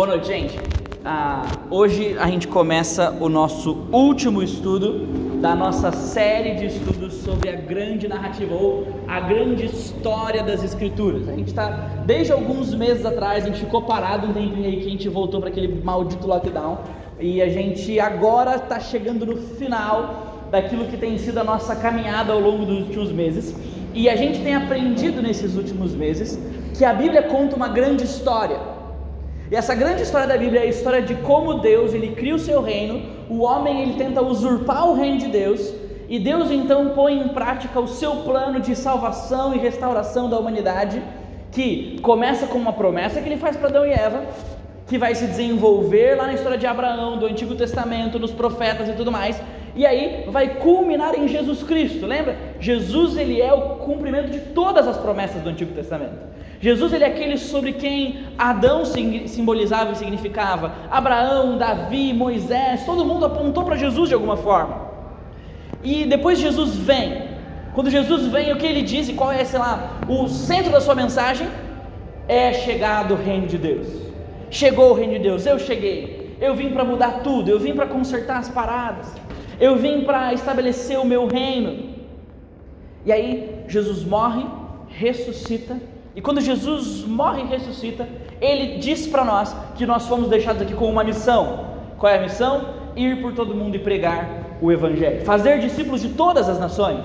Boa noite, gente. Ah, hoje a gente começa o nosso último estudo da nossa série de estudos sobre a grande narrativa ou a grande história das Escrituras. A gente está, desde alguns meses atrás, a gente ficou parado um tempinho aí que a gente voltou para aquele maldito lockdown e a gente agora está chegando no final daquilo que tem sido a nossa caminhada ao longo dos últimos meses. E a gente tem aprendido nesses últimos meses que a Bíblia conta uma grande história e essa grande história da Bíblia é a história de como Deus ele cria o seu reino, o homem ele tenta usurpar o reino de Deus, e Deus então põe em prática o seu plano de salvação e restauração da humanidade, que começa com uma promessa que ele faz para Adão e Eva, que vai se desenvolver lá na história de Abraão, do Antigo Testamento, nos profetas e tudo mais, e aí vai culminar em Jesus Cristo. Lembra? Jesus ele é o cumprimento de todas as promessas do Antigo Testamento. Jesus ele é aquele sobre quem Adão simbolizava e significava, Abraão, Davi, Moisés, todo mundo apontou para Jesus de alguma forma. E depois Jesus vem. Quando Jesus vem, o que ele diz e qual é, sei lá, o centro da sua mensagem? É chegado o reino de Deus. Chegou o reino de Deus, eu cheguei. Eu vim para mudar tudo, eu vim para consertar as paradas. Eu vim para estabelecer o meu reino. E aí Jesus morre, ressuscita e quando Jesus morre e ressuscita, ele diz para nós que nós fomos deixados aqui com uma missão. Qual é a missão? Ir por todo mundo e pregar o Evangelho, fazer discípulos de todas as nações.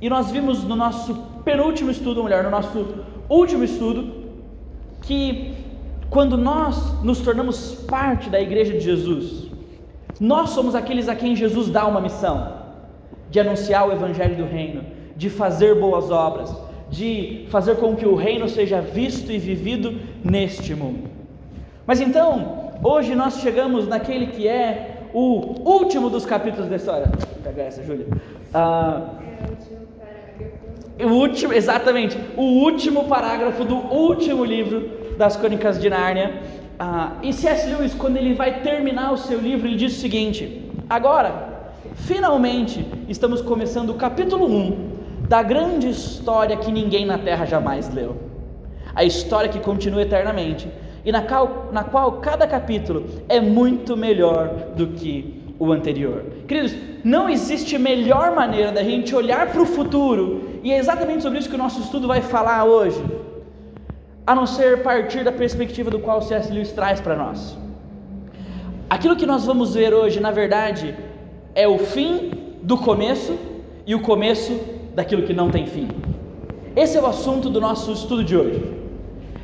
E nós vimos no nosso penúltimo estudo, ou melhor, no nosso último estudo, que quando nós nos tornamos parte da igreja de Jesus, nós somos aqueles a quem Jesus dá uma missão de anunciar o Evangelho do Reino, de fazer boas obras, de fazer com que o reino seja visto e vivido neste mundo. Mas então, hoje nós chegamos naquele que é o último dos capítulos da história. Vou essa, Júlia. Ah, o último, exatamente, o último parágrafo do último livro das Crônicas de Nárnia. Ah, e C.S. Lewis, quando ele vai terminar o seu livro, ele diz o seguinte: agora, finalmente, estamos começando o capítulo 1 da grande história que ninguém na terra jamais leu. A história que continua eternamente e na qual, na qual cada capítulo é muito melhor do que o anterior. Queridos, não existe melhor maneira da gente olhar para o futuro, e é exatamente sobre isso que o nosso estudo vai falar hoje, a não ser partir da perspectiva do qual o C.S. Lewis traz para nós. Aquilo que nós vamos ver hoje, na verdade, é o fim do começo e o começo daquilo que não tem fim. Esse é o assunto do nosso estudo de hoje.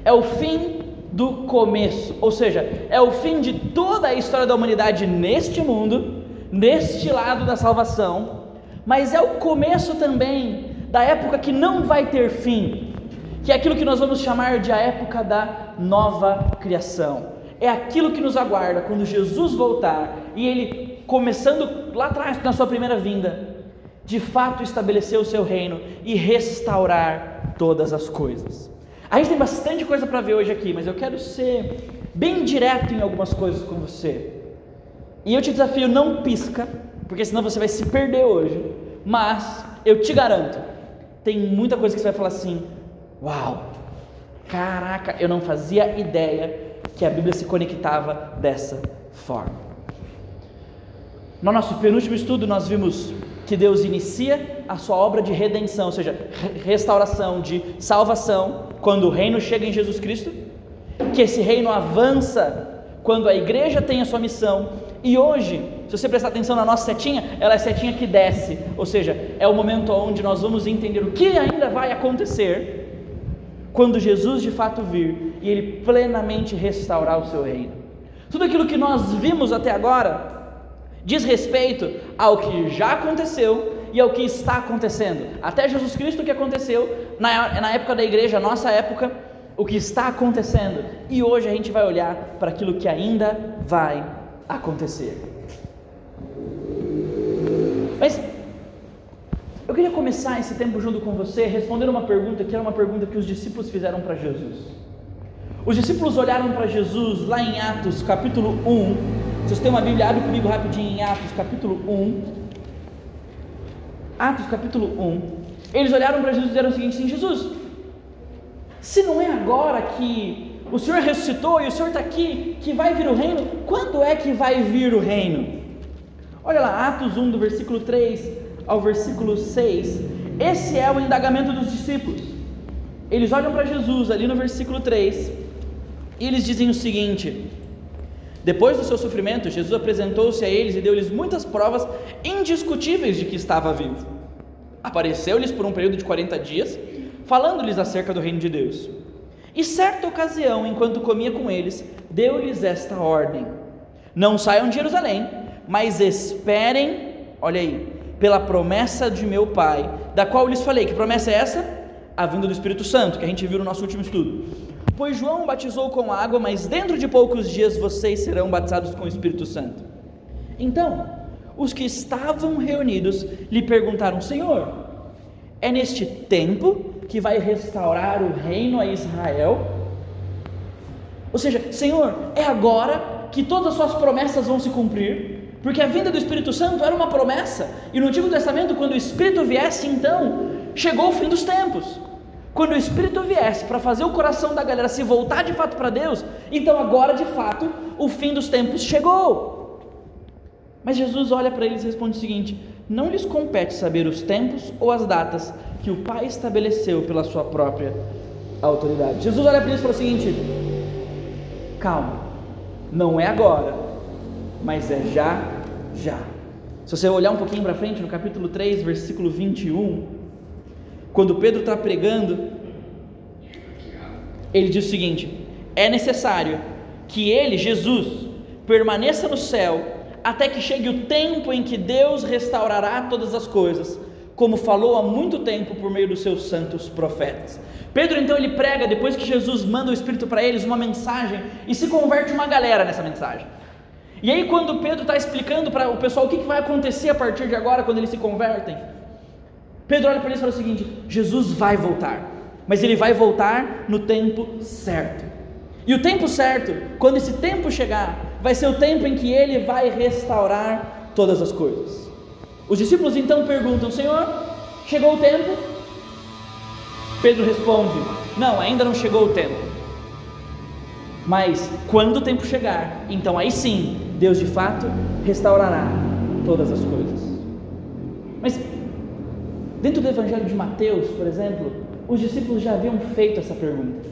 É o fim do começo, ou seja, é o fim de toda a história da humanidade neste mundo, neste lado da salvação, mas é o começo também da época que não vai ter fim, que é aquilo que nós vamos chamar de a época da nova criação. É aquilo que nos aguarda quando Jesus voltar e ele começando lá atrás na sua primeira vinda, de fato estabelecer o seu reino e restaurar todas as coisas. A gente tem bastante coisa para ver hoje aqui, mas eu quero ser bem direto em algumas coisas com você. E eu te desafio, não pisca, porque senão você vai se perder hoje. Mas eu te garanto, tem muita coisa que você vai falar assim: Uau, caraca, eu não fazia ideia que a Bíblia se conectava dessa forma. No nosso penúltimo estudo, nós vimos que Deus inicia a sua obra de redenção, ou seja, restauração, de salvação, quando o reino chega em Jesus Cristo, que esse reino avança quando a igreja tem a sua missão, e hoje, se você prestar atenção na nossa setinha, ela é a setinha que desce, ou seja, é o momento onde nós vamos entender o que ainda vai acontecer quando Jesus de fato vir e ele plenamente restaurar o seu reino. Tudo aquilo que nós vimos até agora diz respeito ao que já aconteceu e ao que está acontecendo. Até Jesus Cristo, o que aconteceu na, na época da igreja, nossa época, o que está acontecendo. E hoje a gente vai olhar para aquilo que ainda vai acontecer. Mas eu queria começar esse tempo junto com você respondendo uma pergunta que era uma pergunta que os discípulos fizeram para Jesus. Os discípulos olharam para Jesus lá em Atos capítulo 1 se você tem uma Bíblia, abre comigo rapidinho em Atos capítulo 1. Atos capítulo 1. Eles olharam para Jesus e disseram o seguinte: assim, Jesus, se não é agora que o Senhor ressuscitou e o Senhor está aqui, que vai vir o reino. Quando é que vai vir o reino? Olha lá, Atos 1, do versículo 3 ao versículo 6. Esse é o indagamento dos discípulos. Eles olham para Jesus ali no versículo 3 e eles dizem o seguinte: Depois do seu sofrimento, Jesus apresentou-se a eles e deu-lhes muitas provas indiscutíveis de que estava vivo. Apareceu-lhes por um período de 40 dias, falando-lhes acerca do reino de Deus. E certa ocasião, enquanto comia com eles, deu-lhes esta ordem: Não saiam de Jerusalém, mas esperem, olha aí, pela promessa de meu Pai, da qual lhes falei. Que promessa é essa? A vinda do Espírito Santo, que a gente viu no nosso último estudo. Pois João batizou com água, mas dentro de poucos dias vocês serão batizados com o Espírito Santo. Então, os que estavam reunidos lhe perguntaram: Senhor, é neste tempo que vai restaurar o reino a Israel? Ou seja, Senhor, é agora que todas as suas promessas vão se cumprir? Porque a vinda do Espírito Santo era uma promessa, e no Antigo Testamento, quando o Espírito viesse, então chegou o fim dos tempos. Quando o Espírito viesse para fazer o coração da galera se voltar de fato para Deus, então agora de fato o fim dos tempos chegou. Mas Jesus olha para eles e responde o seguinte: não lhes compete saber os tempos ou as datas que o Pai estabeleceu pela sua própria autoridade. Jesus olha para eles e fala o seguinte: calma, não é agora, mas é já, já. Se você olhar um pouquinho para frente, no capítulo 3, versículo 21, quando Pedro está pregando, ele diz o seguinte: é necessário que ele, Jesus, permaneça no céu até que chegue o tempo em que Deus restaurará todas as coisas, como falou há muito tempo por meio dos seus santos profetas. Pedro então ele prega depois que Jesus manda o Espírito para eles uma mensagem e se converte uma galera nessa mensagem. E aí quando Pedro está explicando para o pessoal o que, que vai acontecer a partir de agora quando eles se convertem, Pedro olha para eles e fala o seguinte: Jesus vai voltar, mas ele vai voltar no tempo certo. E o tempo certo, quando esse tempo chegar, vai ser o tempo em que ele vai restaurar todas as coisas. Os discípulos então perguntam: Senhor, chegou o tempo? Pedro responde: Não, ainda não chegou o tempo. Mas quando o tempo chegar, então aí sim, Deus de fato restaurará todas as coisas. Mas dentro do Evangelho de Mateus, por exemplo, os discípulos já haviam feito essa pergunta.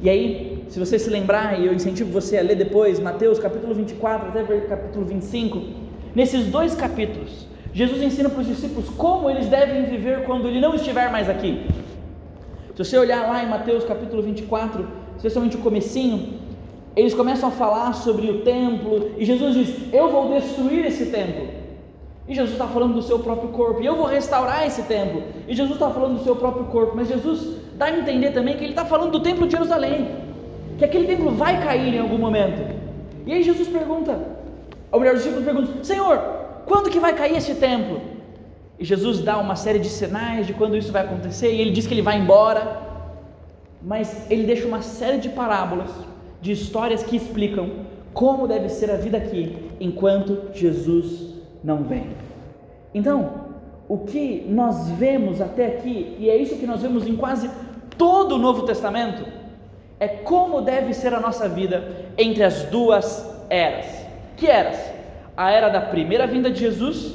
E aí se você se lembrar, e eu incentivo você a ler depois, Mateus capítulo 24 até capítulo 25, nesses dois capítulos, Jesus ensina para os discípulos como eles devem viver quando ele não estiver mais aqui. Se você olhar lá em Mateus capítulo 24, especialmente o comecinho, eles começam a falar sobre o templo, e Jesus diz: Eu vou destruir esse templo. E Jesus está falando do seu próprio corpo, e eu vou restaurar esse templo. E Jesus está falando do seu próprio corpo, mas Jesus dá a entender também que ele está falando do templo de Jerusalém que aquele templo vai cair em algum momento. E aí Jesus pergunta, ou melhor, os discípulos perguntam: Senhor, quando que vai cair esse templo? E Jesus dá uma série de sinais de quando isso vai acontecer, e ele diz que ele vai embora, mas ele deixa uma série de parábolas, de histórias que explicam como deve ser a vida aqui enquanto Jesus não vem. Então, o que nós vemos até aqui, e é isso que nós vemos em quase todo o Novo Testamento, é como deve ser a nossa vida entre as duas eras. Que eras? A era da primeira vinda de Jesus,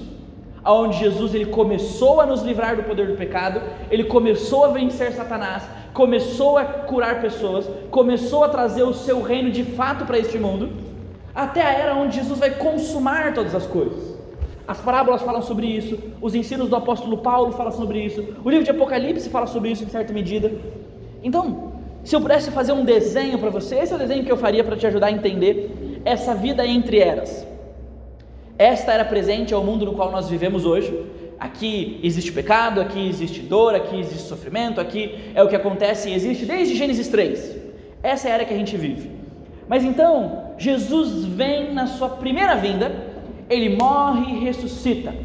aonde Jesus ele começou a nos livrar do poder do pecado, ele começou a vencer Satanás, começou a curar pessoas, começou a trazer o seu reino de fato para este mundo, até a era onde Jesus vai consumar todas as coisas. As parábolas falam sobre isso, os ensinos do apóstolo Paulo falam sobre isso, o livro de Apocalipse fala sobre isso em certa medida. Então, se eu pudesse fazer um desenho para você, esse é o desenho que eu faria para te ajudar a entender essa vida entre eras. Esta era presente ao mundo no qual nós vivemos hoje. Aqui existe pecado, aqui existe dor, aqui existe sofrimento, aqui é o que acontece e existe desde Gênesis 3. Essa é a era que a gente vive. Mas então, Jesus vem na sua primeira vinda, ele morre e ressuscita.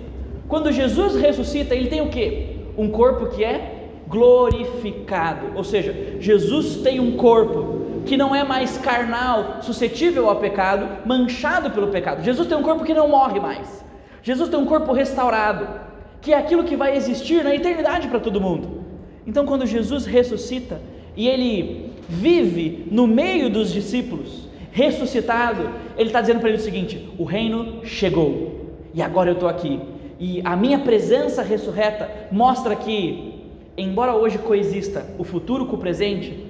Quando Jesus ressuscita, ele tem o que? Um corpo que é glorificado. Ou seja, Jesus tem um corpo que não é mais carnal, suscetível ao pecado, manchado pelo pecado. Jesus tem um corpo que não morre mais. Jesus tem um corpo restaurado, que é aquilo que vai existir na eternidade para todo mundo. Então, quando Jesus ressuscita e ele vive no meio dos discípulos, ressuscitado, ele está dizendo para ele o seguinte: o reino chegou e agora eu estou aqui. E a minha presença ressurreta mostra que, embora hoje coexista o futuro com o presente,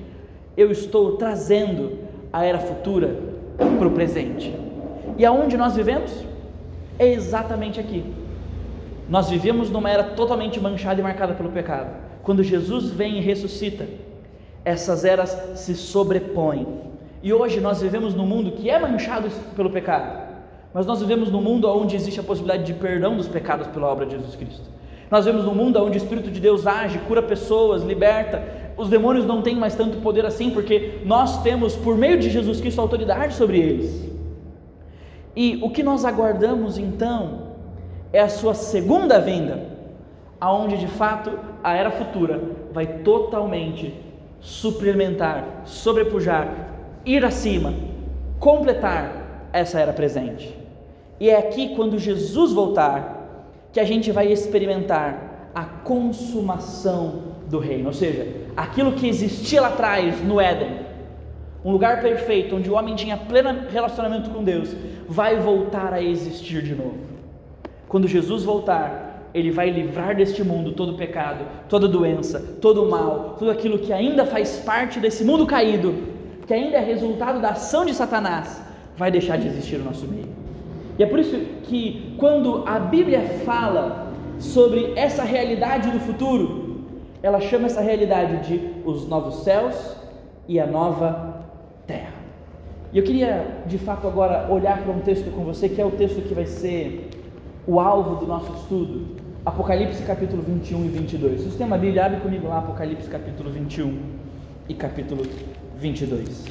eu estou trazendo a era futura para o presente. E aonde nós vivemos? É exatamente aqui. Nós vivemos numa era totalmente manchada e marcada pelo pecado. Quando Jesus vem e ressuscita, essas eras se sobrepõem. E hoje nós vivemos num mundo que é manchado pelo pecado, mas nós vivemos num mundo onde existe a possibilidade de perdão dos pecados pela obra de Jesus Cristo. Nós vivemos num mundo onde o Espírito de Deus age, cura pessoas, liberta. Os demônios não têm mais tanto poder assim, porque nós temos, por meio de Jesus Cristo, autoridade sobre eles. E o que nós aguardamos então é a sua segunda vinda, aonde de fato a era futura vai totalmente suplementar, sobrepujar, ir acima, completar essa era presente. E é aqui quando Jesus voltar que a gente vai experimentar a consumação do reino, ou seja, aquilo que existia lá atrás no Éden, um lugar perfeito onde o homem tinha pleno relacionamento com Deus, vai voltar a existir de novo. Quando Jesus voltar, ele vai livrar deste mundo todo pecado, toda doença, todo mal, tudo aquilo que ainda faz parte desse mundo caído, que ainda é resultado da ação de Satanás, vai deixar de existir no nosso meio. E é por isso que quando a Bíblia fala sobre essa realidade do futuro, ela chama essa realidade de os novos céus e a nova terra. E eu queria, de fato, agora olhar para um texto com você, que é o texto que vai ser o alvo do nosso estudo, Apocalipse capítulo 21 e 22. Se você tem uma Bíblia, abre comigo lá, Apocalipse capítulo 21 e capítulo 22.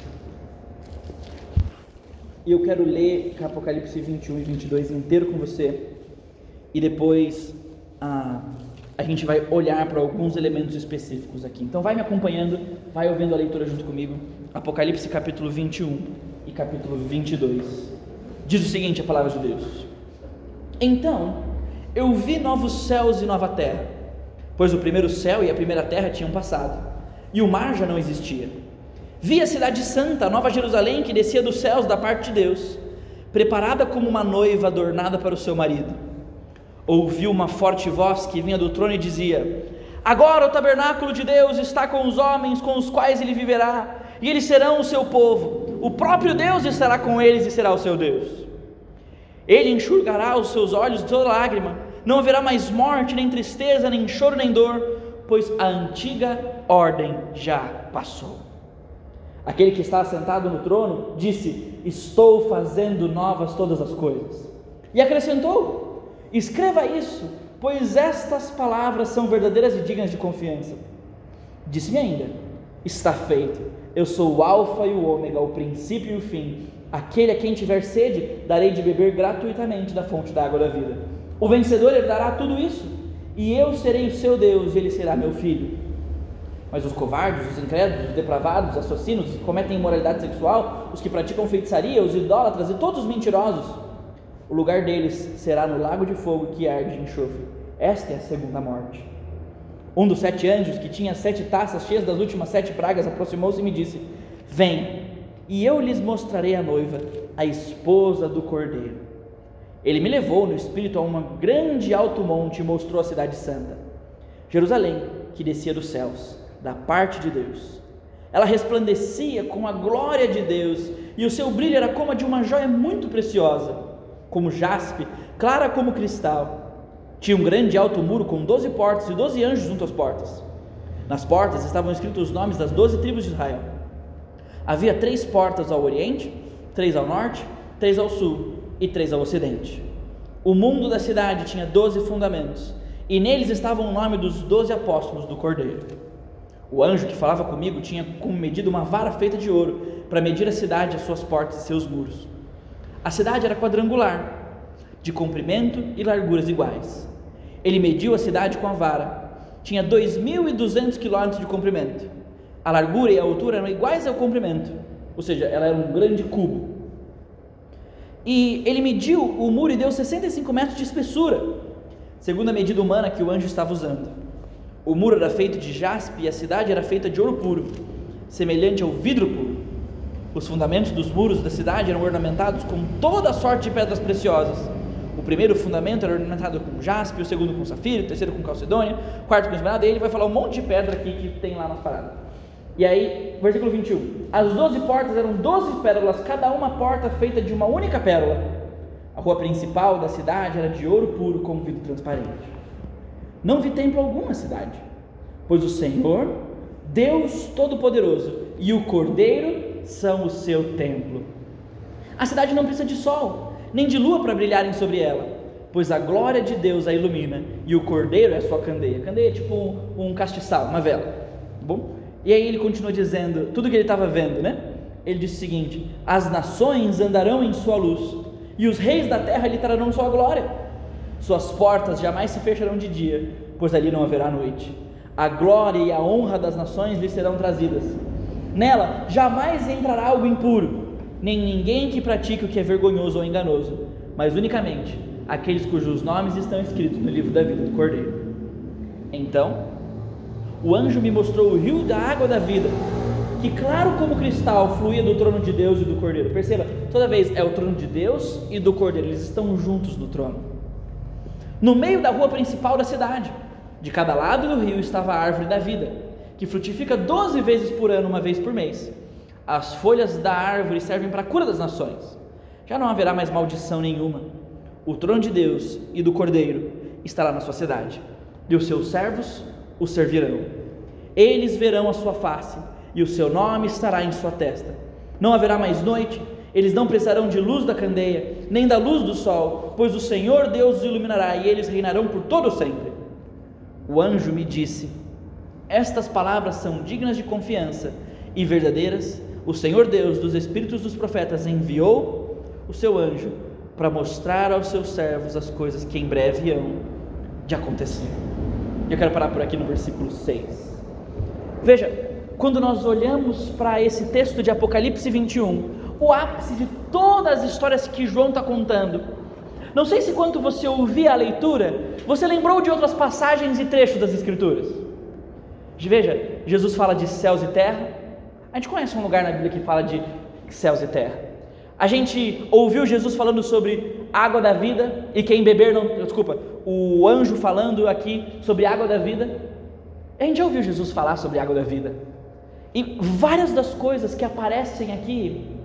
E eu quero ler Apocalipse 21 e 22 inteiro com você, e depois ah, a gente vai olhar para alguns elementos específicos aqui. Então vai me acompanhando, vai ouvindo a leitura junto comigo. Apocalipse capítulo 21 e capítulo 22. Diz o seguinte a palavra de Deus: Então eu vi novos céus e nova terra, pois o primeiro céu e a primeira terra tinham passado, e o mar já não existia. Vi a cidade santa, a nova Jerusalém, que descia dos céus da parte de Deus, preparada como uma noiva adornada para o seu marido. Ouvi uma forte voz que vinha do trono e dizia: Agora o tabernáculo de Deus está com os homens com os quais ele viverá, e eles serão o seu povo. O próprio Deus estará com eles e será o seu Deus. Ele enxugará os seus olhos de toda lágrima. Não haverá mais morte, nem tristeza, nem choro, nem dor, pois a antiga ordem já passou. Aquele que está sentado no trono disse: Estou fazendo novas todas as coisas. E acrescentou: Escreva isso, pois estas palavras são verdadeiras e dignas de confiança. Disse-me ainda: Está feito eu sou o Alfa e o Ômega, o princípio e o fim. Aquele a quem tiver sede, darei de beber gratuitamente da fonte da água da vida. O vencedor herdará tudo isso, e eu serei o seu Deus, e ele será meu filho. Mas os covardes, os incrédulos, os depravados, os assassinos, os que cometem imoralidade sexual, os que praticam feitiçaria, os idólatras e todos os mentirosos, o lugar deles será no lago de fogo que arde enxofre. Esta é a segunda morte. Um dos sete anjos, que tinha sete taças cheias das últimas sete pragas, aproximou-se e me disse: Venha, e eu lhes mostrarei a noiva, a esposa do cordeiro. Ele me levou no espírito a um grande alto monte e mostrou a cidade santa, Jerusalém, que descia dos céus, da parte de Deus. Ela resplandecia com a glória de Deus, e o seu brilho era como a de uma joia muito preciosa, como jaspe, clara como cristal tinha um grande alto muro com doze portas e doze anjos junto às portas. Nas portas estavam escritos os nomes das doze tribos de Israel. Havia três portas ao oriente, três ao norte, três ao sul e três ao ocidente. O mundo da cidade tinha doze fundamentos, e neles estava o nome dos doze apóstolos do Cordeiro. O anjo que falava comigo tinha como medida uma vara feita de ouro para medir a cidade, as suas portas e seus muros. A cidade era quadrangular, de comprimento e larguras iguais. Ele mediu a cidade com a vara. Tinha 2.200 quilômetros de comprimento. A largura e a altura eram iguais ao comprimento, ou seja, ela era um grande cubo. E ele mediu o muro e deu 65 metros de espessura, segundo a medida humana que o anjo estava usando. O muro era feito de jaspe e a cidade era feita de ouro puro. semelhante ao vidro puro. Os fundamentos dos muros da cidade eram ornamentados com toda sorte de pedras preciosas. O primeiro fundamento era ornamentado com jaspe, o segundo com safira, o terceiro com calcedônia, o quarto com esmeralda, e ele vai falar um monte de pedra aqui que tem lá nas paradas. E aí, versículo 21. As doze portas eram doze pérolas, cada uma porta feita de uma única pérola. A rua principal da cidade era de ouro puro, com vidro transparente. Não vi templo algum na cidade, pois o Senhor, Deus Todo-Poderoso e o Cordeiro são o seu templo. A cidade não precisa de sol, nem de lua para brilharem sobre ela, pois a glória de Deus a ilumina e o Cordeiro é a sua candeia. Candeia é tipo um, castiçal, uma vela. Tá bom? E aí ele continua dizendo tudo que ele estava vendo, né? Ele diz o seguinte: As nações andarão em sua luz, e os reis da terra lhe trarão sua glória. Suas portas jamais se fecharão de dia, pois ali não haverá noite. A glória e a honra das nações lhe serão trazidas. Nela jamais entrará algo impuro, nem ninguém que pratique o que é vergonhoso ou enganoso, mas unicamente aqueles cujos nomes estão escritos no livro da vida do Cordeiro. Então, o anjo me mostrou o rio da água da vida, que claro como cristal fluía do trono de Deus e do Cordeiro. Perceba, toda vez é o trono de Deus e do Cordeiro, eles estão juntos no trono. No meio da rua principal da cidade, de cada lado do rio estava a árvore da vida, que frutifica doze vezes por ano, uma vez por mês. As folhas da árvore servem para a cura das nações. Já não haverá mais maldição nenhuma. O trono de Deus e do Cordeiro estará na sua cidade, e os seus servos o servirão. Eles verão a sua face, e o seu nome estará em sua testa. Não haverá mais noite, eles não precisarão de luz da candeia, nem da luz do sol, pois o Senhor Deus os iluminará, e eles reinarão por todo sempre. O anjo me disse: Estas palavras são dignas de confiança e verdadeiras. O Senhor Deus dos espíritos dos profetas enviou o seu anjo para mostrar aos seus servos as coisas que em breve hão de acontecer. Eu quero parar por aqui no versículo 6. Veja, quando nós olhamos para esse texto de Apocalipse 21, o ápice de todas as histórias que João está contando, não sei se quando você ouvia a leitura, você lembrou de outras passagens e trechos das Escrituras. Veja, Jesus fala de céus e terra. A gente conhece um lugar na Bíblia que fala de céus e terra. A gente ouviu Jesus falando sobre água da vida e quem beber não. Desculpa, o anjo falando aqui sobre água da vida. A gente já ouviu Jesus falar sobre água da vida. E várias das coisas que aparecem aqui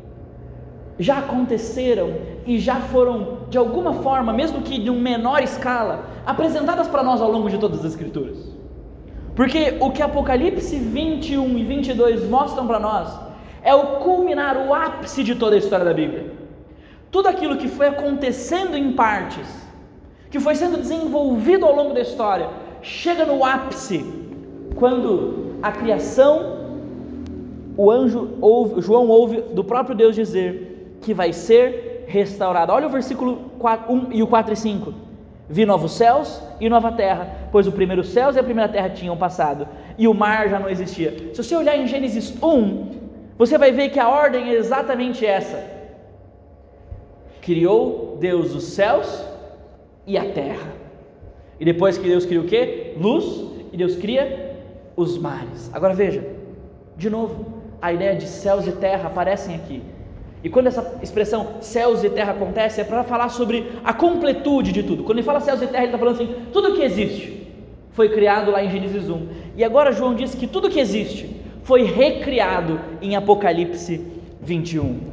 já aconteceram e já foram, de alguma forma, mesmo que de uma menor escala, apresentadas para nós ao longo de todas as Escrituras. Porque o que Apocalipse 21 e 22 mostram para nós é o culminar, o ápice de toda a história da Bíblia. Tudo aquilo que foi acontecendo em partes, que foi sendo desenvolvido ao longo da história, chega no ápice quando a criação, o anjo ouve, João ouve do próprio Deus dizer que vai ser restaurada. Olha o versículo 4, 1 e o 4 e 5. Vi novos céus e nova terra, pois o primeiro céus e a primeira terra tinham passado, e o mar já não existia. Se você olhar em Gênesis 1, você vai ver que a ordem é exatamente essa. Criou Deus os céus e a terra. E depois que Deus cria o quê? Luz, e Deus cria os mares. Agora veja, de novo, a ideia de céus e terra aparecem aqui. E quando essa expressão céus e terra acontece, é para falar sobre a completude de tudo. Quando ele fala céus e terra, ele está falando assim: tudo que existe foi criado lá em Gênesis 1. E agora João diz que tudo que existe foi recriado em Apocalipse 21.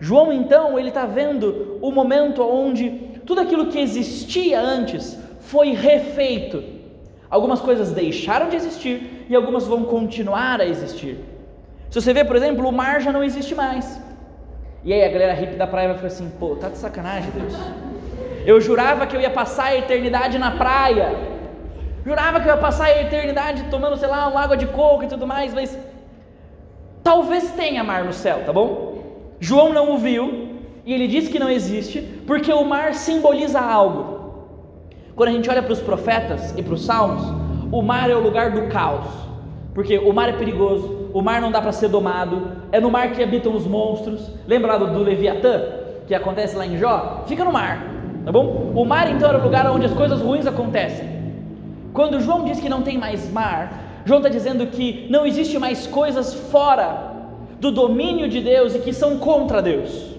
João então ele está vendo o momento onde tudo aquilo que existia antes foi refeito. Algumas coisas deixaram de existir e algumas vão continuar a existir. Se você vê, por exemplo, o mar já não existe mais. E aí a galera hippie da praia vai falar assim: pô, tá de sacanagem, Deus. Eu jurava que eu ia passar a eternidade na praia. Jurava que eu ia passar a eternidade tomando, sei lá, uma água de coco e tudo mais, mas talvez tenha mar no céu, tá bom? João não o viu e ele diz que não existe porque o mar simboliza algo. Quando a gente olha para os profetas e para os salmos, o mar é o lugar do caos, porque o mar é perigoso, o mar não dá para ser domado, é no mar que habitam os monstros. Lembra lá do, Leviatã, que acontece lá em Jó? Fica no mar, tá bom? O mar então era o lugar onde as coisas ruins acontecem. Quando João diz que não tem mais mar, João está dizendo que não existe mais coisas fora do domínio de Deus e que são contra Deus.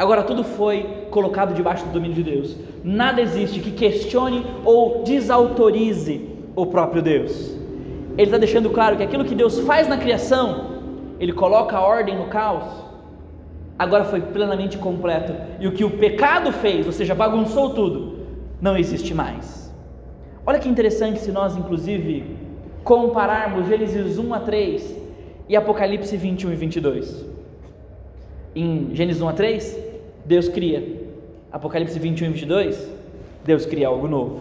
Agora tudo foi colocado debaixo do domínio de Deus. Nada existe que questione ou desautorize o próprio Deus. Ele está deixando claro que aquilo que Deus faz na criação, Ele coloca a ordem no caos, agora foi plenamente completo. E o que o pecado fez, ou seja, bagunçou tudo, não existe mais. Olha que interessante se nós, inclusive, compararmos Gênesis 1 a 3 e Apocalipse 21 e 22. Em Gênesis 1 a 3, Deus cria. Apocalipse 21 e 22, Deus cria algo novo.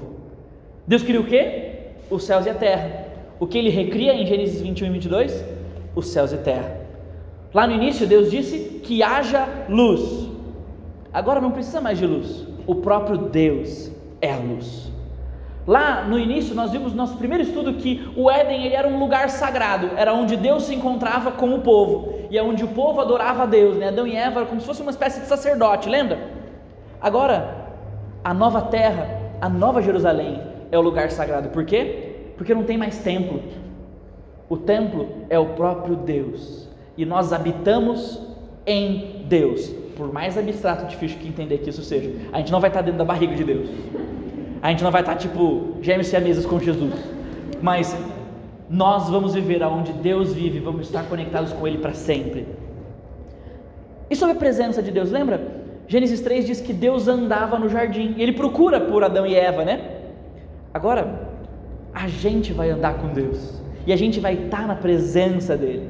Deus cria o quê? Os céus e a terra. O que ele recria em Gênesis 21 e 22? Os céus e a terra. Lá no início, Deus disse que haja luz. Agora não precisa mais de luz. O próprio Deus é a luz. Lá no início nós vimos no nosso primeiro estudo que o Éden ele era um lugar sagrado, era onde Deus se encontrava com o povo e é onde o povo adorava a Deus, né? Adão e Eva como se fosse uma espécie de sacerdote, lembra? Agora a nova terra, a nova Jerusalém é o lugar sagrado. Por quê? Porque não tem mais templo. O templo é o próprio Deus e nós habitamos em Deus. Por mais abstrato e difícil que entender que isso seja, a gente não vai estar dentro da barriga de Deus. A gente não vai estar tipo gêmeos mesas com Jesus, mas nós vamos viver aonde Deus vive, vamos estar conectados com Ele para sempre. E sobre a presença de Deus, lembra? Gênesis 3 diz que Deus andava no jardim, ele procura por Adão e Eva, né? Agora, a gente vai andar com Deus, e a gente vai estar na presença dEle.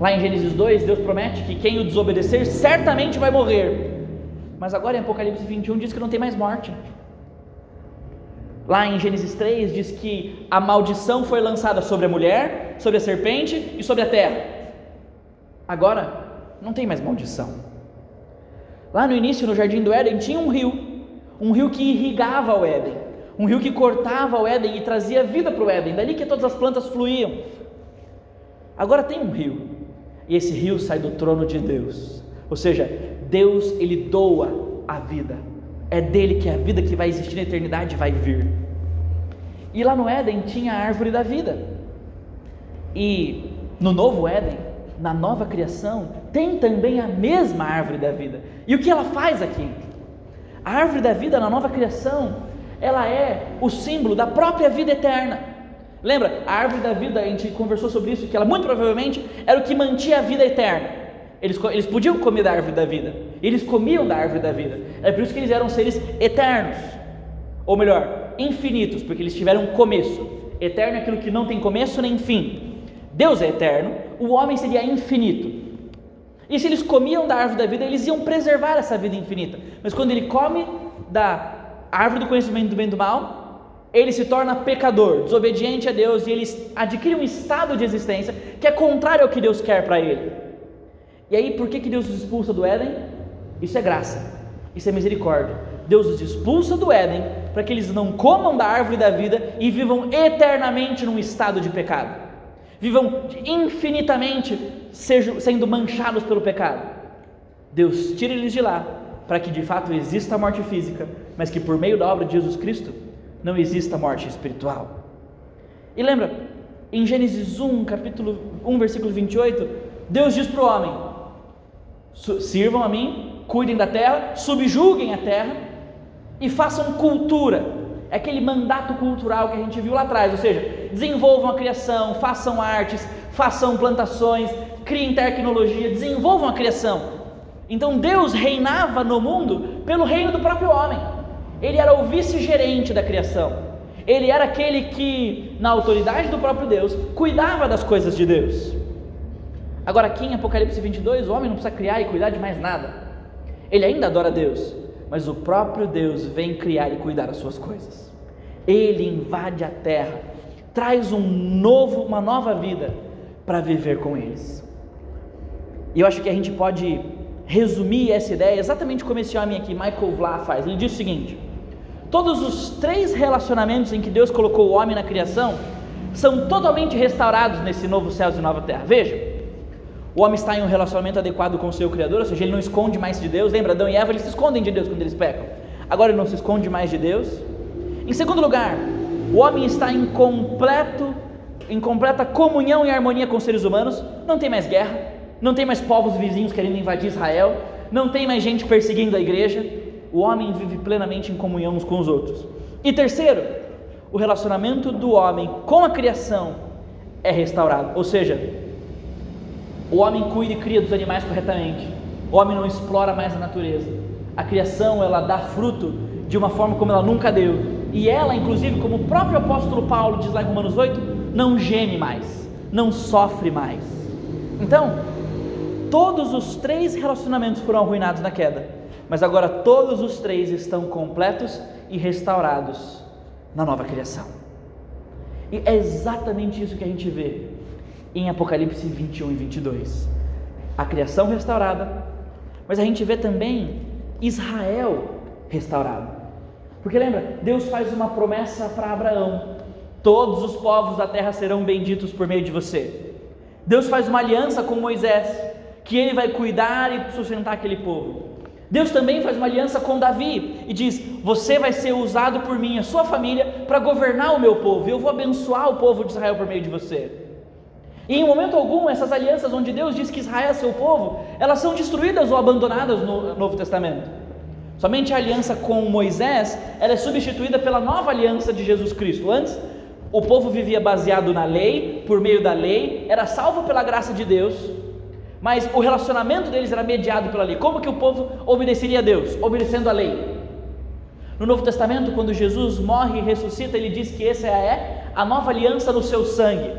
Lá em Gênesis 2, Deus promete que quem o desobedecer certamente vai morrer. Mas agora em Apocalipse 21 diz que não tem mais morte. Lá em Gênesis 3 diz que a maldição foi lançada sobre a mulher, sobre a serpente e sobre a terra. Agora não tem mais maldição. Lá no início, no jardim do Éden, tinha um rio, um rio que irrigava o Éden, um rio que cortava o Éden e trazia vida para o Éden, dali que todas as plantas fluíam. Agora tem um rio, e esse rio sai do trono de Deus, ou seja, Deus ele doa a vida é dele que a vida que vai existir na eternidade vai vir. E lá no Éden tinha a árvore da vida. E no novo Éden, na nova criação, tem também a mesma árvore da vida. E o que ela faz aqui? A árvore da vida na nova criação, ela é o símbolo da própria vida eterna. Lembra? A árvore da vida, a gente conversou sobre isso, que ela muito provavelmente era o que mantinha a vida eterna. Eles, eles podiam comer da árvore da vida. Eles comiam da árvore da vida. É por isso que eles eram seres eternos. Ou melhor, infinitos, porque eles tiveram começo. Eterno é aquilo que não tem começo nem fim. Deus é eterno, o homem seria infinito. E se eles comiam da árvore da vida, eles iam preservar essa vida infinita. Mas quando ele come da árvore do conhecimento do bem e do mal, ele se torna pecador, desobediente a Deus e ele adquire um estado de existência que é contrário ao que Deus quer para ele. E aí, por que, que Deus os expulsa do Éden? Isso é graça, isso é misericórdia. Deus os expulsa do Éden para que eles não comam da árvore da vida e vivam eternamente num estado de pecado, vivam infinitamente sendo manchados pelo pecado. Deus tira eles de lá para que de fato exista a morte física, mas que por meio da obra de Jesus Cristo não exista a morte espiritual. E lembra, em Gênesis 1, capítulo 1, versículo 28, Deus diz para o homem: Sirvam a mim, cuidem da terra, subjuguem a terra e façam cultura. É aquele mandato cultural que a gente viu lá atrás, ou seja, desenvolvam a criação, façam artes, façam plantações, criem tecnologia, desenvolvam a criação. Então Deus reinava no mundo pelo reino do próprio homem. Ele era o vice-gerente da criação. Ele era aquele que, na autoridade do próprio Deus, cuidava das coisas de Deus. Agora, aqui em Apocalipse 22, o homem não precisa criar e cuidar de mais nada. Ele ainda adora Deus, mas o próprio Deus vem criar e cuidar das suas coisas. Ele invade a terra, traz um novo, uma nova vida para viver com eles. E eu acho que a gente pode resumir essa ideia exatamente como esse homem aqui, Michael Vla, faz. Ele diz o seguinte: todos os três relacionamentos em que Deus colocou o homem na criação são totalmente restaurados nesse novo céu e nova terra. Veja, o homem está em um relacionamento adequado com o seu Criador, ou seja, ele não esconde mais de Deus. Lembra, Adão e Eva, eles se escondem de Deus quando eles pecam. Agora ele não se esconde mais de Deus. Em segundo lugar, o homem está em completo em completa comunhão e harmonia com os seres humanos, não tem mais guerra, não tem mais povos vizinhos querendo invadir Israel, não tem mais gente perseguindo a igreja, o homem vive plenamente em comunhão uns com os outros. E terceiro, o relacionamento do homem com a criação é restaurado, ou seja, o homem cuida e cria dos animais corretamente, o homem não explora mais a natureza, a criação ela dá fruto de uma forma como ela nunca deu, e ela, inclusive, como o próprio apóstolo Paulo diz lá em Romanos 8, não geme mais, não sofre mais. Então, todos os três relacionamentos foram arruinados na queda, mas agora todos os três estão completos e restaurados na nova criação. E é exatamente isso que a gente vê em Apocalipse 21 e 22. A criação restaurada, mas a gente vê também Israel restaurado. Porque lembra, Deus faz uma promessa para Abraão: todos os povos da terra serão benditos por meio de você. Deus faz uma aliança com Moisés, que ele vai cuidar e sustentar aquele povo. Deus também faz uma aliança com Davi e diz: Você vai ser usado por mim, a sua família, para governar o meu povo, eu vou abençoar o povo de Israel por meio de você. E em momento algum, essas alianças onde Deus diz que Israel é seu povo, elas são destruídas ou abandonadas no Novo Testamento. Somente a aliança com Moisés, ela é substituída pela nova aliança de Jesus Cristo. Antes, o povo vivia baseado na lei, por meio da lei, era salvo pela graça de Deus, mas o relacionamento deles era mediado pela lei. Como que o povo obedeceria a Deus? Obedecendo a lei. No Novo Testamento, quando Jesus morre e ressuscita, ele diz que essa é a nova aliança no seu sangue.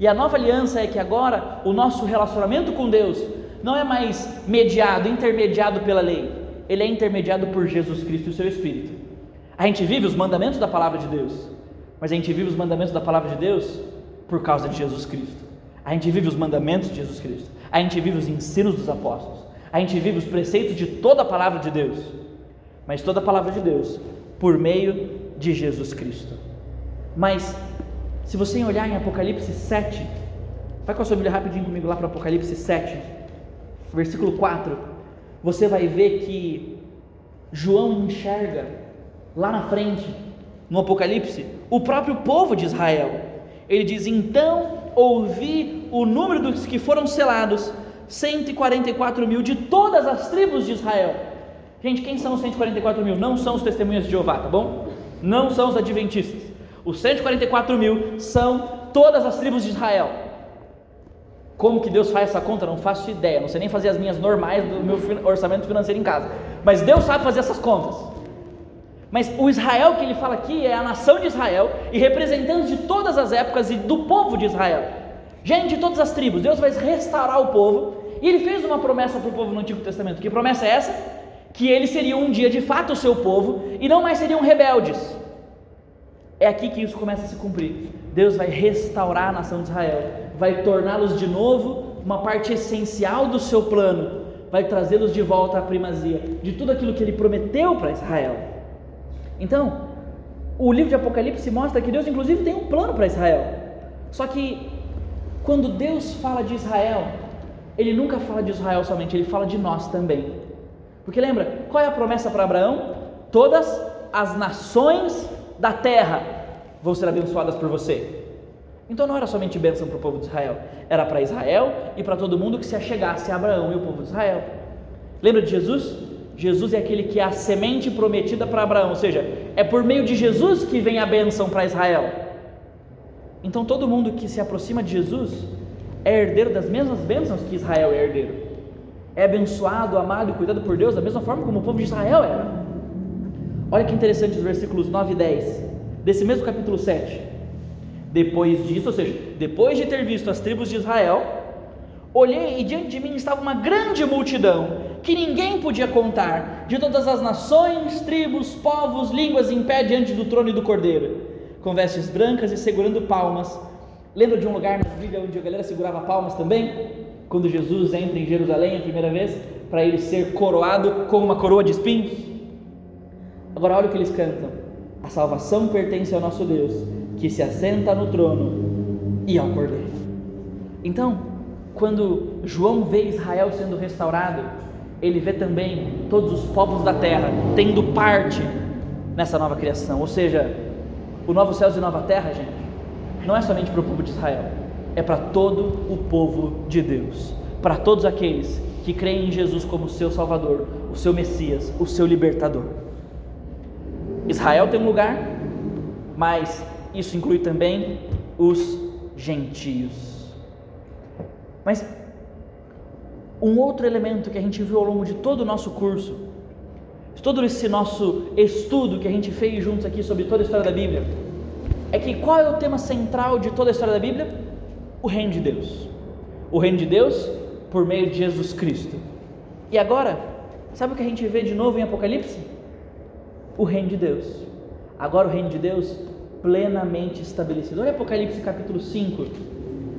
E a nova aliança é que agora o nosso relacionamento com Deus não é mais mediado, intermediado pela lei, ele é intermediado por Jesus Cristo e o seu Espírito. A gente vive os mandamentos da palavra de Deus, mas a gente vive os mandamentos da palavra de Deus por causa de Jesus Cristo. A gente vive os mandamentos de Jesus Cristo. A gente vive os ensinos dos apóstolos. A gente vive os preceitos de toda a palavra de Deus. Mas toda a palavra de Deus por meio de Jesus Cristo. Mas se você olhar em Apocalipse 7, vai com a sua Bíblia rapidinho comigo lá para Apocalipse 7, versículo 4. Você vai ver que João enxerga lá na frente, no Apocalipse, o próprio povo de Israel. Ele diz: Então ouvi o número dos que foram selados, 144 mil de todas as tribos de Israel. Gente, quem são os 144 mil? Não são os testemunhas de Jeová, tá bom? Não são os adventistas. Os 144 mil são todas as tribos de Israel. Como que Deus faz essa conta? Não faço ideia. Não sei nem fazer as minhas normais do meu orçamento financeiro em casa. Mas Deus sabe fazer essas contas. Mas o Israel que ele fala aqui é a nação de Israel e representantes de todas as épocas e do povo de Israel. Gente de todas as tribos, Deus vai restaurar o povo e ele fez uma promessa para o povo no Antigo Testamento. Que promessa é essa? Que eles seriam um dia de fato o seu povo e não mais seriam rebeldes. É aqui que isso começa a se cumprir. Deus vai restaurar a nação de Israel, vai torná-los de novo uma parte essencial do seu plano, vai trazê-los de volta à primazia de tudo aquilo que ele prometeu para Israel. Então, o livro de Apocalipse mostra que Deus, inclusive, tem um plano para Israel. Só que, quando Deus fala de Israel, Ele nunca fala de Israel somente, Ele fala de nós também. Porque lembra, qual é a promessa para Abraão? Todas as nações da terra vão ser abençoadas por você. Então não era somente bênção para o povo de Israel, era para Israel e para todo mundo que se achegasse a Abraão e o povo de Israel. Lembra de Jesus? Jesus é aquele que é a semente prometida para Abraão, ou seja, é por meio de Jesus que vem a bênção para Israel. Então todo mundo que se aproxima de Jesus é herdeiro das mesmas bênçãos que Israel é herdeiro. É abençoado, amado e cuidado por Deus da mesma forma como o povo de Israel era. Olha que interessante os versículos 9 e 10 desse mesmo capítulo 7. Depois disso, ou seja, depois de ter visto as tribos de Israel, olhei e diante de mim estava uma grande multidão que ninguém podia contar, de todas as nações, tribos, povos, línguas em pé diante do trono e do cordeiro, com vestes brancas e segurando palmas. Lembra de um lugar na Bíblia onde a galera segurava palmas também? Quando Jesus entra em Jerusalém a primeira vez, para ele ser coroado com uma coroa de espinhos? Agora olha o que eles cantam: A salvação pertence ao nosso Deus, que se assenta no trono e ao cordeiro. Então, quando João vê Israel sendo restaurado, ele vê também todos os povos da terra tendo parte nessa nova criação. Ou seja, o novo céus e nova terra, gente, não é somente para o povo de Israel, é para todo o povo de Deus, para todos aqueles que creem em Jesus como seu Salvador, o seu Messias, o seu libertador. Israel tem um lugar, mas isso inclui também os gentios. Mas um outro elemento que a gente viu ao longo de todo o nosso curso, de todo esse nosso estudo que a gente fez juntos aqui sobre toda a história da Bíblia, é que qual é o tema central de toda a história da Bíblia? O reino de Deus. O reino de Deus por meio de Jesus Cristo. E agora, sabe o que a gente vê de novo em Apocalipse? O reino de Deus. Agora o reino de Deus plenamente estabelecido. Olha Apocalipse capítulo 5,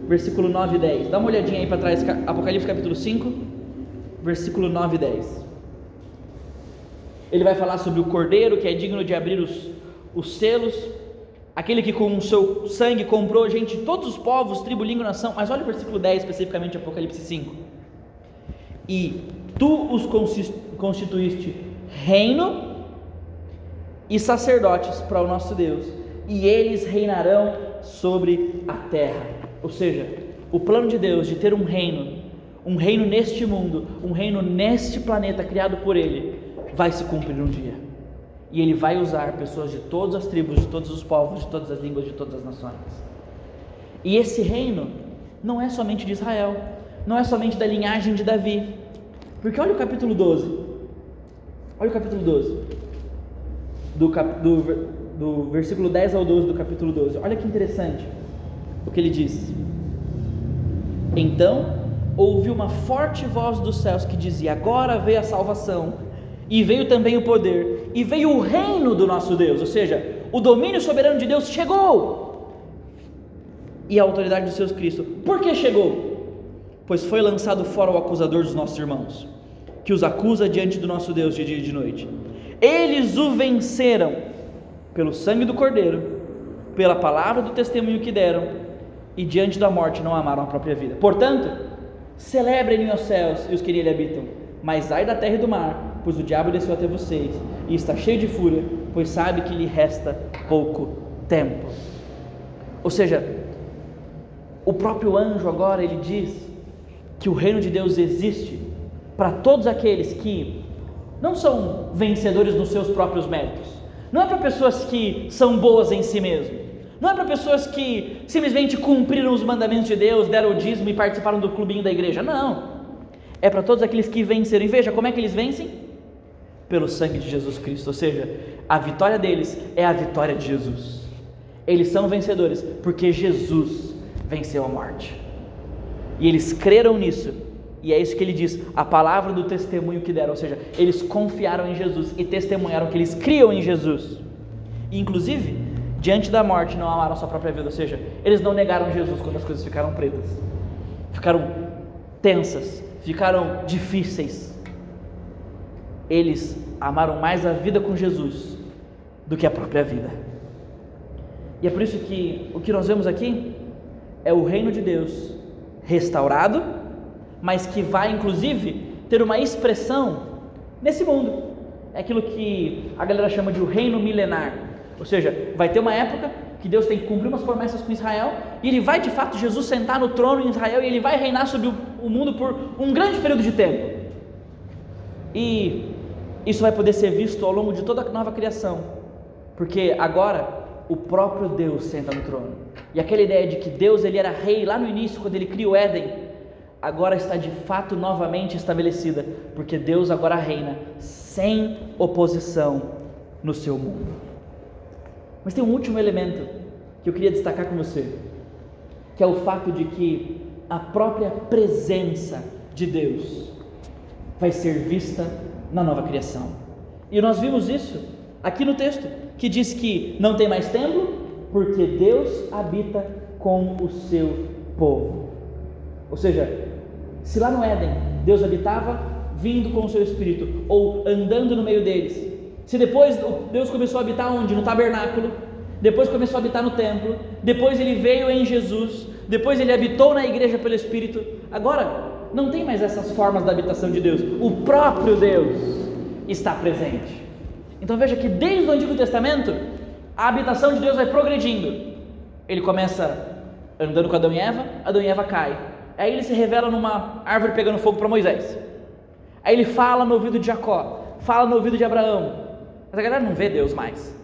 versículo 9 e 10. Dá uma olhadinha aí para trás, Apocalipse capítulo 5, versículo 9 e 10. Ele vai falar sobre o cordeiro que é digno de abrir os, os selos, aquele que com o seu sangue comprou gente todos os povos, tribo, língua, nação. Mas olha o versículo 10 especificamente, Apocalipse 5. E tu os constituíste reino e sacerdotes para o nosso Deus, e eles reinarão sobre a terra. Ou seja, o plano de Deus de ter um reino, um reino neste mundo, um reino neste planeta criado por Ele, vai se cumprir um dia. E Ele vai usar pessoas de todas as tribos, de todos os povos, de todas as línguas, de todas as nações. E esse reino não é somente de Israel, não é somente da linhagem de Davi, porque olha o capítulo 12. Olha o capítulo 12. Do, cap, do, do versículo 10 ao 12 do capítulo 12. Olha que interessante o que ele diz. Então ouvi uma forte voz dos céus que dizia: Agora veio a salvação, e veio também o poder, e veio o reino do nosso Deus, ou seja, o domínio soberano de Deus chegou, e a autoridade do seus Cristo. Por que chegou? Pois foi lançado fora o acusador dos nossos irmãos, que os acusa diante do nosso Deus de dia e de noite. Eles o venceram pelo sangue do Cordeiro, pela palavra do testemunho que deram, e diante da morte não amaram a própria vida. Portanto, celebrem os céus e os que nele habitam, mas ai da terra e do mar, pois o diabo desceu até vocês e está cheio de fúria, pois sabe que lhe resta pouco tempo. Ou seja, o próprio anjo agora ele diz que o reino de Deus existe para todos aqueles que não são vencedores nos seus próprios méritos, não é para pessoas que são boas em si mesmo, não é para pessoas que simplesmente cumpriram os mandamentos de Deus, deram o dízimo e participaram do clubinho da igreja, não. É para todos aqueles que venceram. E veja como é que eles vencem? Pelo sangue de Jesus Cristo. Ou seja, a vitória deles é a vitória de Jesus. Eles são vencedores porque Jesus venceu a morte. E eles creram nisso. E é isso que ele diz, a palavra do testemunho que deram, ou seja, eles confiaram em Jesus e testemunharam que eles criam em Jesus. E, inclusive, diante da morte não amaram sua própria vida, ou seja, eles não negaram Jesus quando as coisas ficaram pretas, ficaram tensas, ficaram difíceis. Eles amaram mais a vida com Jesus do que a própria vida. E é por isso que o que nós vemos aqui é o reino de Deus restaurado, mas que vai inclusive ter uma expressão nesse mundo. É aquilo que a galera chama de o reino milenar. Ou seja, vai ter uma época que Deus tem que cumprir umas promessas com Israel, e ele vai de fato, Jesus, sentar no trono em Israel, e ele vai reinar sobre o mundo por um grande período de tempo. E isso vai poder ser visto ao longo de toda a nova criação, porque agora o próprio Deus senta no trono. E aquela ideia de que Deus ele era rei lá no início, quando ele criou Éden, agora está de fato novamente estabelecida, porque Deus agora reina sem oposição no seu mundo. Mas tem um último elemento que eu queria destacar com você, que é o fato de que a própria presença de Deus vai ser vista na nova criação. E nós vimos isso aqui no texto, que diz que não tem mais templo, porque Deus habita com o seu povo. Ou seja, se lá no Éden Deus habitava vindo com o seu espírito ou andando no meio deles, se depois Deus começou a habitar onde? No tabernáculo, depois começou a habitar no templo, depois ele veio em Jesus, depois ele habitou na igreja pelo Espírito. Agora, não tem mais essas formas da habitação de Deus, o próprio Deus está presente. Então veja que desde o Antigo Testamento, a habitação de Deus vai progredindo. Ele começa andando com Adão e Eva, Adão e Eva cai. Aí ele se revela numa árvore pegando fogo para Moisés. Aí ele fala no ouvido de Jacó, fala no ouvido de Abraão. Mas a galera não vê Deus mais.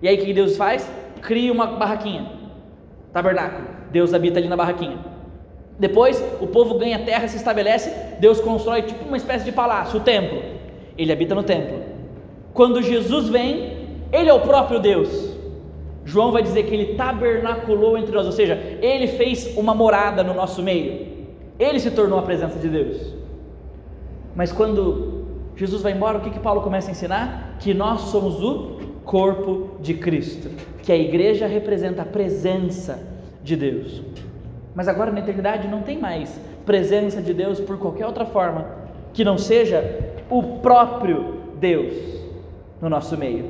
E aí o que Deus faz? Cria uma barraquinha, tabernáculo. Deus habita ali na barraquinha. Depois o povo ganha terra, se estabelece. Deus constrói tipo uma espécie de palácio, o templo. Ele habita no templo. Quando Jesus vem, ele é o próprio Deus. João vai dizer que ele tabernaculou entre nós, ou seja, ele fez uma morada no nosso meio. Ele se tornou a presença de Deus. Mas quando Jesus vai embora, o que, que Paulo começa a ensinar? Que nós somos o corpo de Cristo, que a igreja representa a presença de Deus. Mas agora na eternidade não tem mais presença de Deus por qualquer outra forma que não seja o próprio Deus no nosso meio.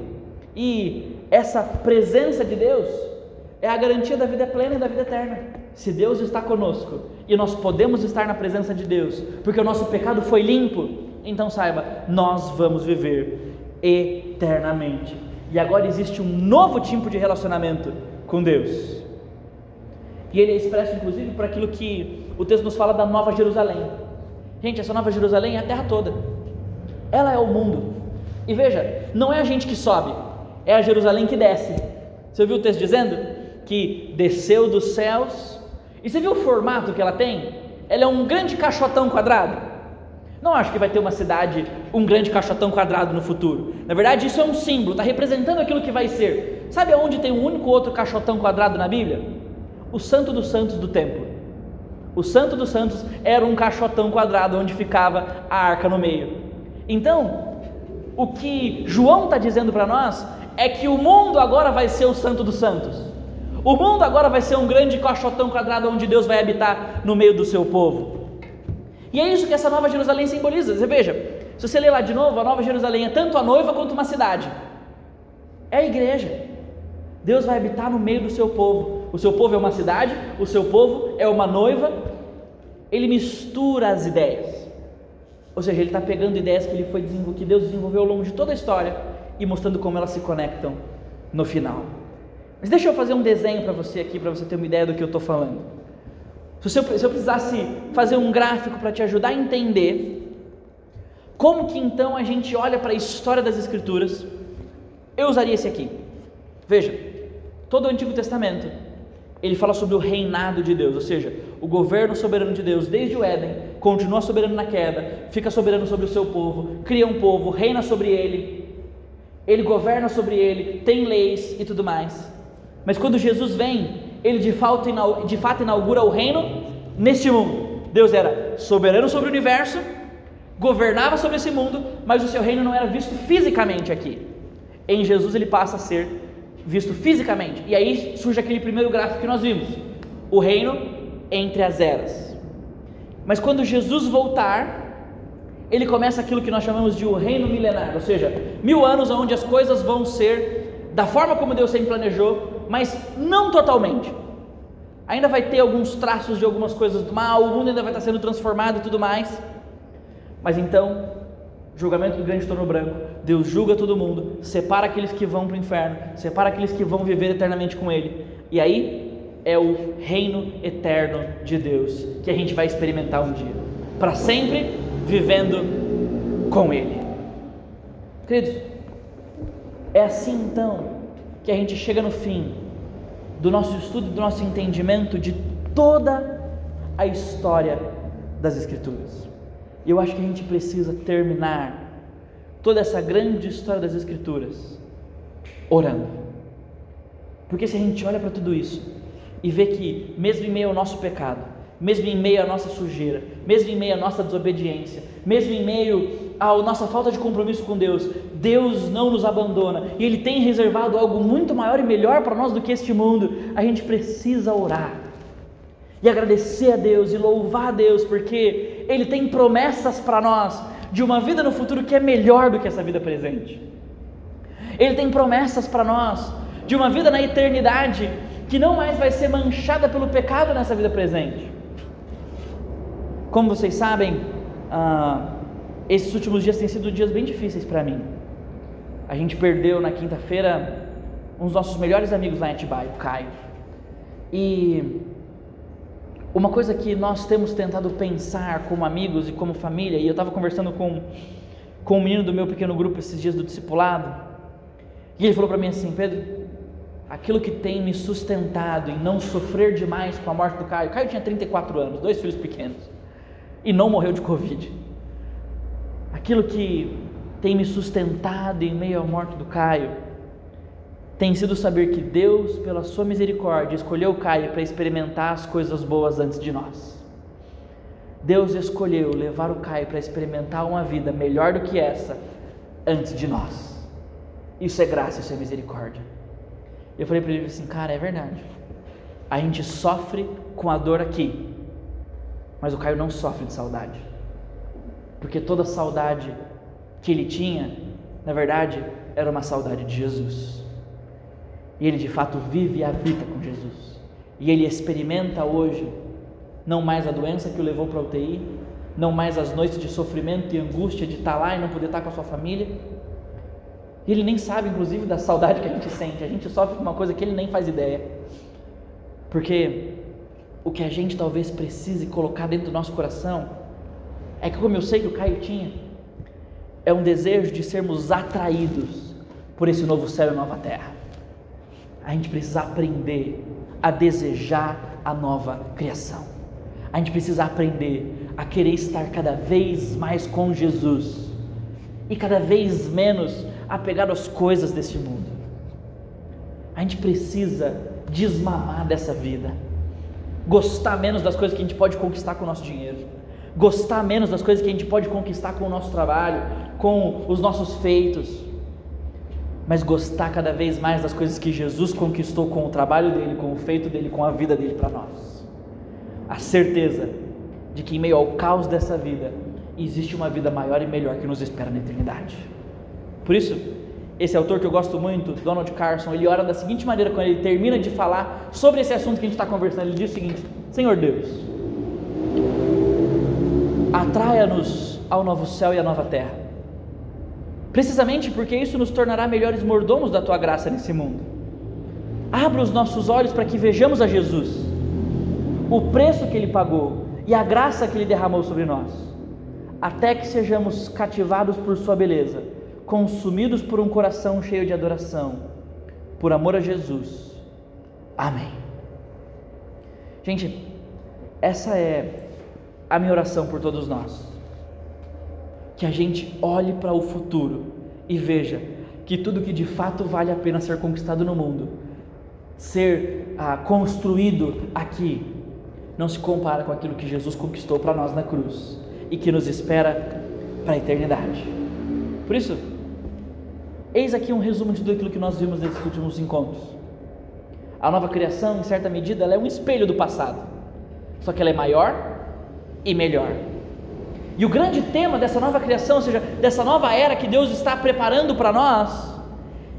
E essa presença de Deus é a garantia da vida plena e da vida eterna. Se Deus está conosco e nós podemos estar na presença de Deus, porque o nosso pecado foi limpo, então saiba, nós vamos viver eternamente. E agora existe um novo tipo de relacionamento com Deus. E ele é expresso inclusive por aquilo que o texto nos fala da Nova Jerusalém. Gente, essa Nova Jerusalém é a terra toda. Ela é o mundo. E veja, não é a gente que sobe, é a Jerusalém que desce. Você viu o texto dizendo que desceu dos céus? E você viu o formato que ela tem? Ela é um grande caixotão quadrado. Não acho que vai ter uma cidade, um grande caixotão quadrado no futuro. Na verdade, isso é um símbolo, está representando aquilo que vai ser. Sabe aonde tem um único outro caixotão quadrado na Bíblia? O Santo dos Santos do Templo. O Santo dos Santos era um caixotão quadrado onde ficava a arca no meio. Então, o que João está dizendo para nós é que o mundo agora vai ser o Santo dos Santos. O mundo agora vai ser um grande caixotão quadrado onde Deus vai habitar no meio do seu povo. E é isso que essa nova Jerusalém simboliza. Você veja, se você ler lá de novo, a nova Jerusalém é tanto a noiva quanto uma cidade. É a igreja. Deus vai habitar no meio do seu povo. O seu povo é uma cidade, o seu povo é uma noiva. Ele mistura as ideias. Ou seja, ele está pegando ideias que, ele foi que Deus desenvolveu ao longo de toda a história e mostrando como elas se conectam no final. Mas deixa eu fazer um desenho para você aqui, para você ter uma ideia do que eu estou falando. Se eu, se eu precisasse fazer um gráfico para te ajudar a entender como que então a gente olha para a história das Escrituras, eu usaria esse aqui. Veja, todo o Antigo Testamento ele fala sobre o reinado de Deus, ou seja, o governo soberano de Deus desde o Éden, continua soberano na queda, fica soberano sobre o seu povo, cria um povo, reina sobre ele, ele governa sobre ele, tem leis e tudo mais. Mas quando Jesus vem, ele de fato, de fato inaugura o reino neste mundo. Deus era soberano sobre o universo, governava sobre esse mundo, mas o seu reino não era visto fisicamente aqui. Em Jesus ele passa a ser visto fisicamente. E aí surge aquele primeiro gráfico que nós vimos: o reino entre as eras. Mas quando Jesus voltar, ele começa aquilo que nós chamamos de o reino milenar, ou seja, mil anos onde as coisas vão ser da forma como Deus sempre planejou, mas não totalmente. Ainda vai ter alguns traços de algumas coisas do mal, o mundo ainda vai estar sendo transformado e tudo mais. Mas então, julgamento do grande trono branco, Deus julga todo mundo, separa aqueles que vão para o inferno, separa aqueles que vão viver eternamente com Ele. E aí é o reino eterno de Deus que a gente vai experimentar um dia, para sempre vivendo com Ele. Queridos, é assim então que a gente chega no fim do nosso estudo, do nosso entendimento de toda a história das Escrituras. E eu acho que a gente precisa terminar toda essa grande história das Escrituras orando. Porque se a gente olha para tudo isso e vê que, mesmo em meio ao nosso pecado, mesmo em meio à nossa sujeira, mesmo em meio à nossa desobediência, mesmo em meio à nossa falta de compromisso com Deus, Deus não nos abandona e Ele tem reservado algo muito maior e melhor para nós do que este mundo. A gente precisa orar e agradecer a Deus e louvar a Deus, porque Ele tem promessas para nós de uma vida no futuro que é melhor do que essa vida presente. Ele tem promessas para nós de uma vida na eternidade que não mais vai ser manchada pelo pecado nessa vida presente. Como vocês sabem, ah, esses últimos dias têm sido dias bem difíceis para mim. A gente perdeu na quinta-feira um dos nossos melhores amigos lá em Atibaia, o Caio. E uma coisa que nós temos tentado pensar como amigos e como família, e eu estava conversando com, com um menino do meu pequeno grupo esses dias do discipulado, e ele falou para mim assim: Pedro, aquilo que tem me sustentado em não sofrer demais com a morte do Caio. Caio tinha 34 anos, dois filhos pequenos, e não morreu de Covid. Aquilo que tem me sustentado em meio à morte do Caio tem sido saber que Deus, pela sua misericórdia, escolheu Caio para experimentar as coisas boas antes de nós. Deus escolheu levar o Caio para experimentar uma vida melhor do que essa antes de nós. Isso é graça, isso é misericórdia. Eu falei para ele assim, cara, é verdade. A gente sofre com a dor aqui, mas o Caio não sofre de saudade, porque toda saudade que ele tinha, na verdade, era uma saudade de Jesus. E ele de fato vive e habita com Jesus. E ele experimenta hoje não mais a doença que o levou para a UTI, não mais as noites de sofrimento e angústia de estar lá e não poder estar com a sua família. E ele nem sabe, inclusive, da saudade que a gente sente. A gente sofre com uma coisa que ele nem faz ideia. Porque o que a gente talvez precise colocar dentro do nosso coração é que, como eu sei que o Caio tinha, é um desejo de sermos atraídos por esse novo céu e nova terra. A gente precisa aprender a desejar a nova criação. A gente precisa aprender a querer estar cada vez mais com Jesus e cada vez menos apegado às coisas deste mundo. A gente precisa desmamar dessa vida, gostar menos das coisas que a gente pode conquistar com o nosso dinheiro, gostar menos das coisas que a gente pode conquistar com o nosso trabalho, com os nossos feitos, mas gostar cada vez mais das coisas que Jesus conquistou com o trabalho dele, com o feito dele, com a vida dele para nós. A certeza de que em meio ao caos dessa vida existe uma vida maior e melhor que nos espera na eternidade. Por isso, esse autor que eu gosto muito, Donald Carson, ele ora da seguinte maneira quando ele termina de falar sobre esse assunto que a gente está conversando. Ele diz o seguinte: Senhor Deus, atraia-nos ao novo céu e à nova terra precisamente porque isso nos tornará melhores mordomos da tua graça nesse mundo. Abra os nossos olhos para que vejamos a Jesus, o preço que ele pagou e a graça que ele derramou sobre nós, até que sejamos cativados por sua beleza, consumidos por um coração cheio de adoração, por amor a Jesus. Amém. Gente, essa é a minha oração por todos nós que a gente olhe para o futuro e veja que tudo que de fato vale a pena ser conquistado no mundo, ser ah, construído aqui, não se compara com aquilo que Jesus conquistou para nós na cruz e que nos espera para a eternidade. Por isso, eis aqui um resumo de tudo aquilo que nós vimos nesses últimos encontros. A nova criação, em certa medida, ela é um espelho do passado, só que ela é maior e melhor. E o grande tema dessa nova criação, ou seja, dessa nova era que Deus está preparando para nós,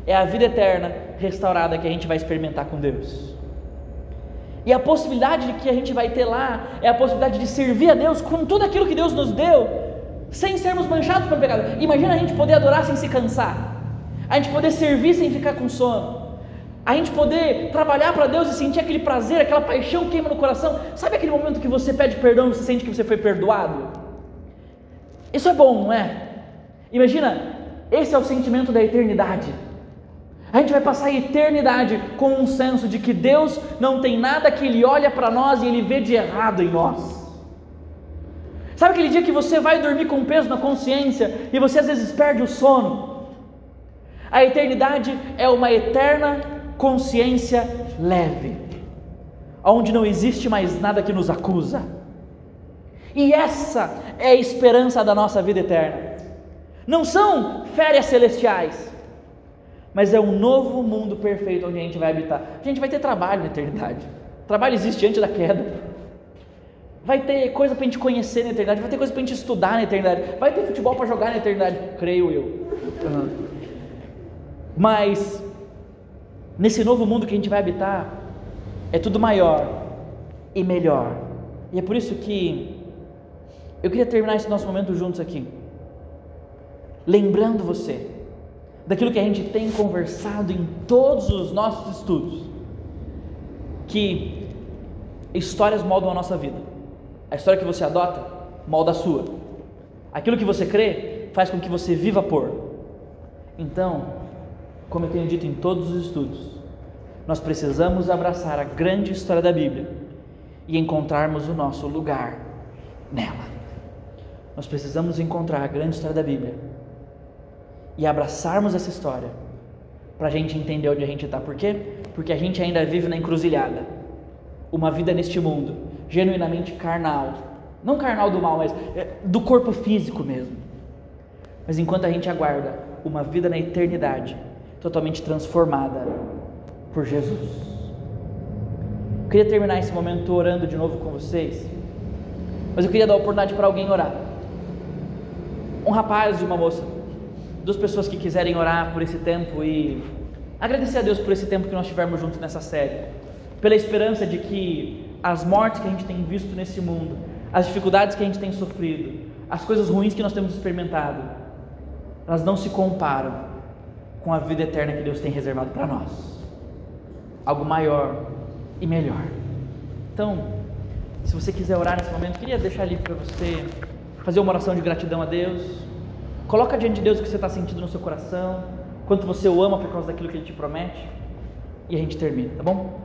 é a vida eterna restaurada que a gente vai experimentar com Deus. E a possibilidade de que a gente vai ter lá é a possibilidade de servir a Deus com tudo aquilo que Deus nos deu, sem sermos manchados pelo pecado. Imagina a gente poder adorar sem se cansar, a gente poder servir sem ficar com sono, a gente poder trabalhar para Deus e sentir aquele prazer, aquela paixão queima no coração. Sabe aquele momento que você pede perdão e você sente que você foi perdoado? Isso é bom, não é? Imagina, esse é o sentimento da eternidade. A gente vai passar a eternidade com um senso de que Deus não tem nada que Ele olha para nós e Ele vê de errado em nós. Sabe aquele dia que você vai dormir com peso na consciência e você às vezes perde o sono? A eternidade é uma eterna consciência leve, onde não existe mais nada que nos acusa e essa é a esperança da nossa vida eterna. Não são férias celestiais, mas é um novo mundo perfeito onde a gente vai habitar. A gente vai ter trabalho na eternidade. trabalho existe antes da queda. Vai ter coisa para a gente conhecer na eternidade, vai ter coisa para a gente estudar na eternidade, vai ter futebol para jogar na eternidade, creio eu. Uhum. Mas nesse novo mundo que a gente vai habitar, é tudo maior e melhor. E é por isso que eu queria terminar esse nosso momento juntos aqui, lembrando você daquilo que a gente tem conversado em todos os nossos estudos, que Histórias moldam a nossa vida. A história que você adota molda a sua. Aquilo que você crê faz com que você viva por. Então, como eu tenho dito em todos os estudos, nós precisamos abraçar a grande história da Bíblia e encontrarmos o nosso lugar nela. Nós precisamos encontrar a grande história da Bíblia e abraçarmos essa história para a gente entender onde a gente está. Por quê? Porque a gente ainda vive na encruzilhada. Uma vida neste mundo, genuinamente carnal. Não carnal do mal, mas é, do corpo físico mesmo. Mas enquanto a gente aguarda uma vida na eternidade, totalmente transformada por Jesus. Eu queria terminar esse momento orando de novo com vocês, mas eu queria dar a oportunidade para alguém orar. Um rapaz e uma moça, duas pessoas que quiserem orar por esse tempo e agradecer a Deus por esse tempo que nós tivemos juntos nessa série, pela esperança de que as mortes que a gente tem visto nesse mundo, as dificuldades que a gente tem sofrido, as coisas ruins que nós temos experimentado, elas não se comparam com a vida eterna que Deus tem reservado para nós algo maior e melhor. Então, se você quiser orar nesse momento, queria deixar ali para você fazer uma oração de gratidão a Deus. Coloca diante de Deus o que você está sentindo no seu coração, quanto você o ama por causa daquilo que Ele te promete, e a gente termina, tá bom?